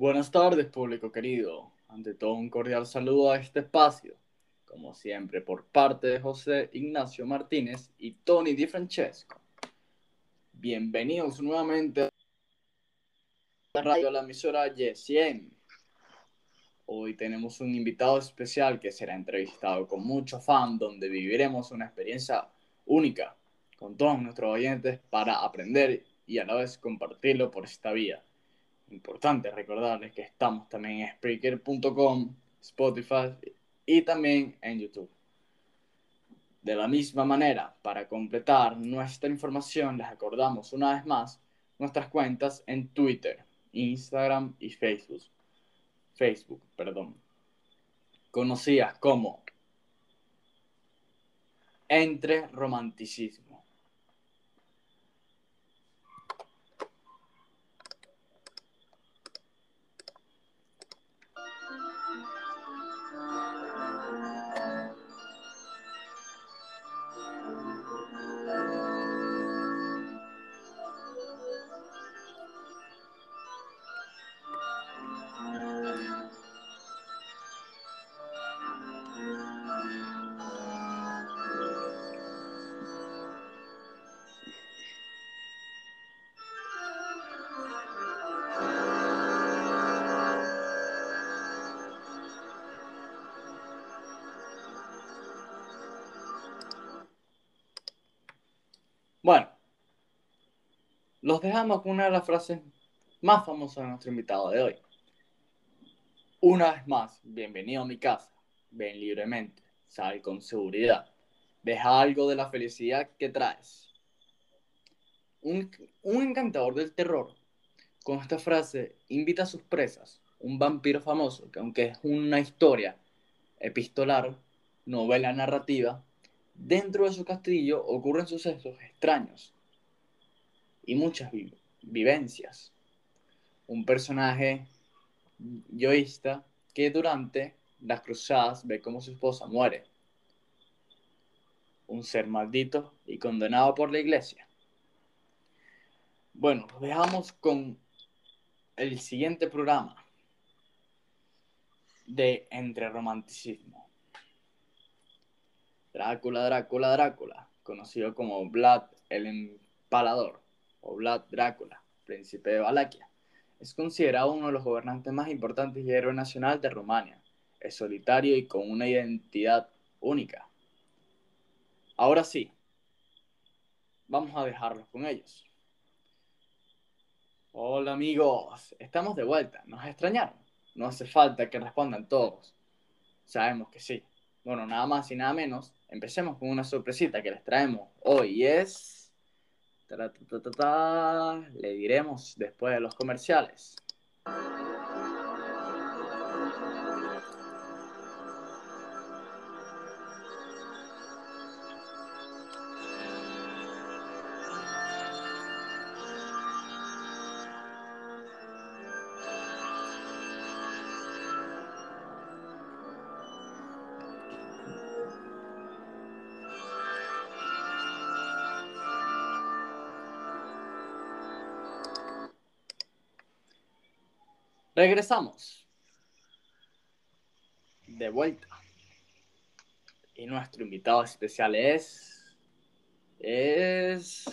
Buenas tardes, público querido. Ante todo, un cordial saludo a este espacio. Como siempre, por parte de José Ignacio Martínez y Tony Di Francesco. Bienvenidos nuevamente a la radio, la emisora Y100. Hoy tenemos un invitado especial que será entrevistado con mucho fan, donde viviremos una experiencia única con todos nuestros oyentes para aprender y a la vez compartirlo por esta vía. Importante recordarles que estamos también en Spreaker.com, Spotify y también en YouTube. De la misma manera, para completar nuestra información, les acordamos una vez más nuestras cuentas en Twitter, Instagram y Facebook. Facebook, perdón. Conocidas como Entre Romanticismo. Los dejamos con una de las frases más famosas de nuestro invitado de hoy. Una vez más, bienvenido a mi casa. Ven libremente, sal con seguridad. Deja algo de la felicidad que traes. Un, un encantador del terror, con esta frase, invita a sus presas, un vampiro famoso, que aunque es una historia epistolar, novela narrativa, Dentro de su castillo ocurren sucesos extraños y muchas vivencias. Un personaje yoísta que durante las cruzadas ve cómo su esposa muere. Un ser maldito y condenado por la iglesia. Bueno, dejamos con el siguiente programa de Entre Romanticismo. Drácula, Drácula, Drácula, conocido como Vlad el Empalador o Drácula, príncipe de Valaquia. Es considerado uno de los gobernantes más importantes y héroe nacional de Rumania. Es solitario y con una identidad única. Ahora sí, vamos a dejarlos con ellos. Hola amigos, estamos de vuelta. ¿Nos extrañaron? No hace falta que respondan todos. Sabemos que sí. Bueno, nada más y nada menos empecemos con una sorpresita que les traemos hoy. Es. Le diremos después de los comerciales. Regresamos. De vuelta. Y nuestro invitado especial es. Es.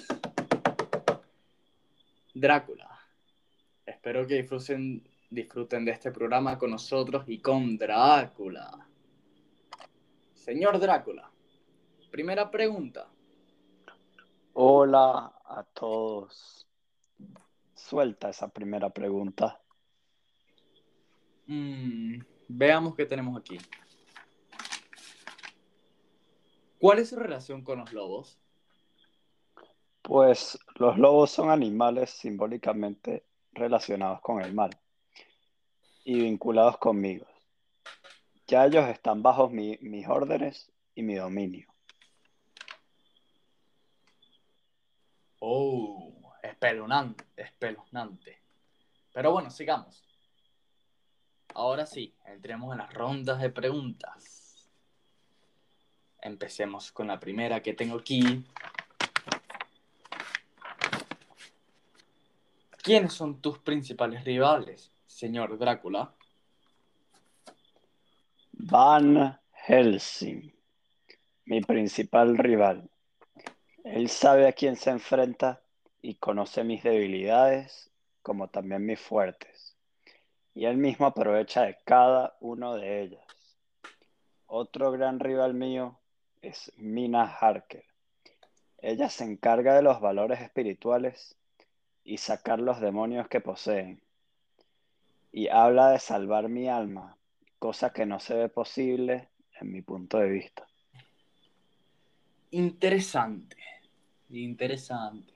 Drácula. Espero que disfruten, disfruten de este programa con nosotros y con Drácula. Señor Drácula, primera pregunta. Hola a todos. Suelta esa primera pregunta. Mm, veamos qué tenemos aquí. ¿Cuál es su relación con los lobos? Pues los lobos son animales simbólicamente relacionados con el mal y vinculados conmigo. Ya ellos están bajo mis órdenes y mi dominio. Oh, espeluznante, espeluznante. Pero bueno, sigamos. Ahora sí, entremos en las rondas de preguntas. Empecemos con la primera que tengo aquí. ¿Quiénes son tus principales rivales? señor Drácula. Van Helsing, mi principal rival. Él sabe a quién se enfrenta y conoce mis debilidades como también mis fuertes. Y él mismo aprovecha de cada uno de ellas. Otro gran rival mío es Mina Harker. Ella se encarga de los valores espirituales y sacar los demonios que poseen. Y habla de salvar mi alma, cosa que no se ve posible en mi punto de vista. Interesante, interesante.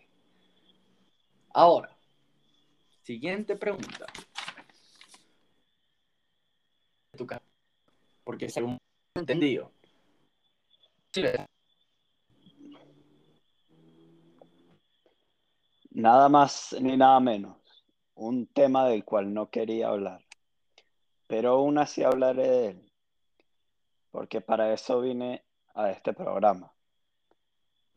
Ahora, siguiente pregunta. Porque según entendido, Nada más ni nada menos. Un tema del cual no quería hablar. Pero aún así hablaré de él. Porque para eso vine a este programa.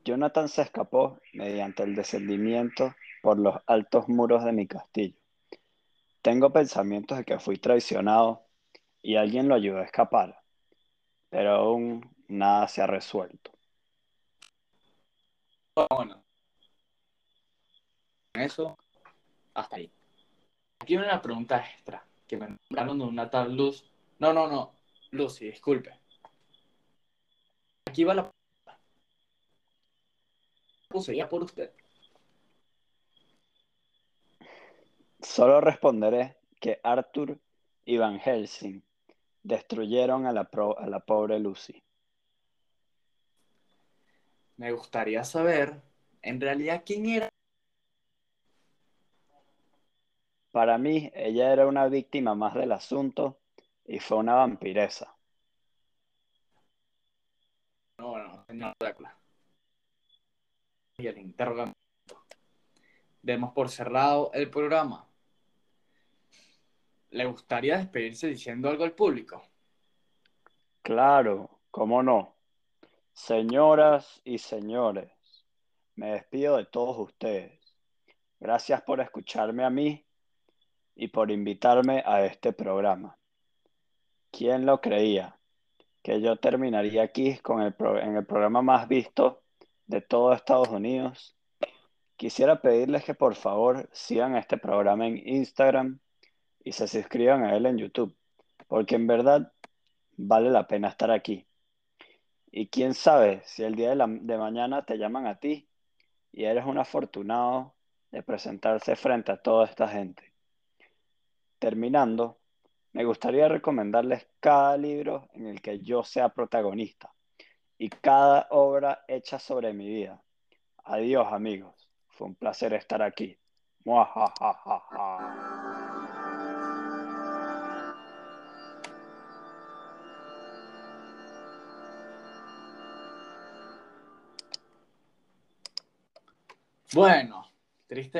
Jonathan se escapó mediante el descendimiento por los altos muros de mi castillo. Tengo pensamientos de que fui traicionado y alguien lo ayudó a escapar, pero aún nada se ha resuelto. Bueno, eso, hasta ahí. Aquí viene una pregunta extra, que me mandaron de una tal Luz. No, no, no, Lucy, disculpe. Aquí va la sería por usted. Solo responderé que Arthur y Van Helsing destruyeron a la, a la pobre Lucy. Me gustaría saber, en realidad, quién era. Para mí, ella era una víctima más del asunto y fue una vampiresa. No, bueno, señor Drácula. Y el interrogante. Demos por cerrado el programa. ¿Le gustaría despedirse diciendo algo al público? Claro, cómo no. Señoras y señores, me despido de todos ustedes. Gracias por escucharme a mí y por invitarme a este programa. ¿Quién lo creía? Que yo terminaría aquí con el en el programa más visto de todo Estados Unidos. Quisiera pedirles que por favor sigan este programa en Instagram y se suscriban a él en YouTube, porque en verdad vale la pena estar aquí. Y quién sabe si el día de, mañana te llaman a ti y eres un afortunado de presentarse frente a toda esta gente. Terminando, me gustaría recomendarles cada libro en el que yo sea protagonista y cada obra hecha sobre mi vida. Adiós amigos, fue un placer estar aquí. Bueno, triste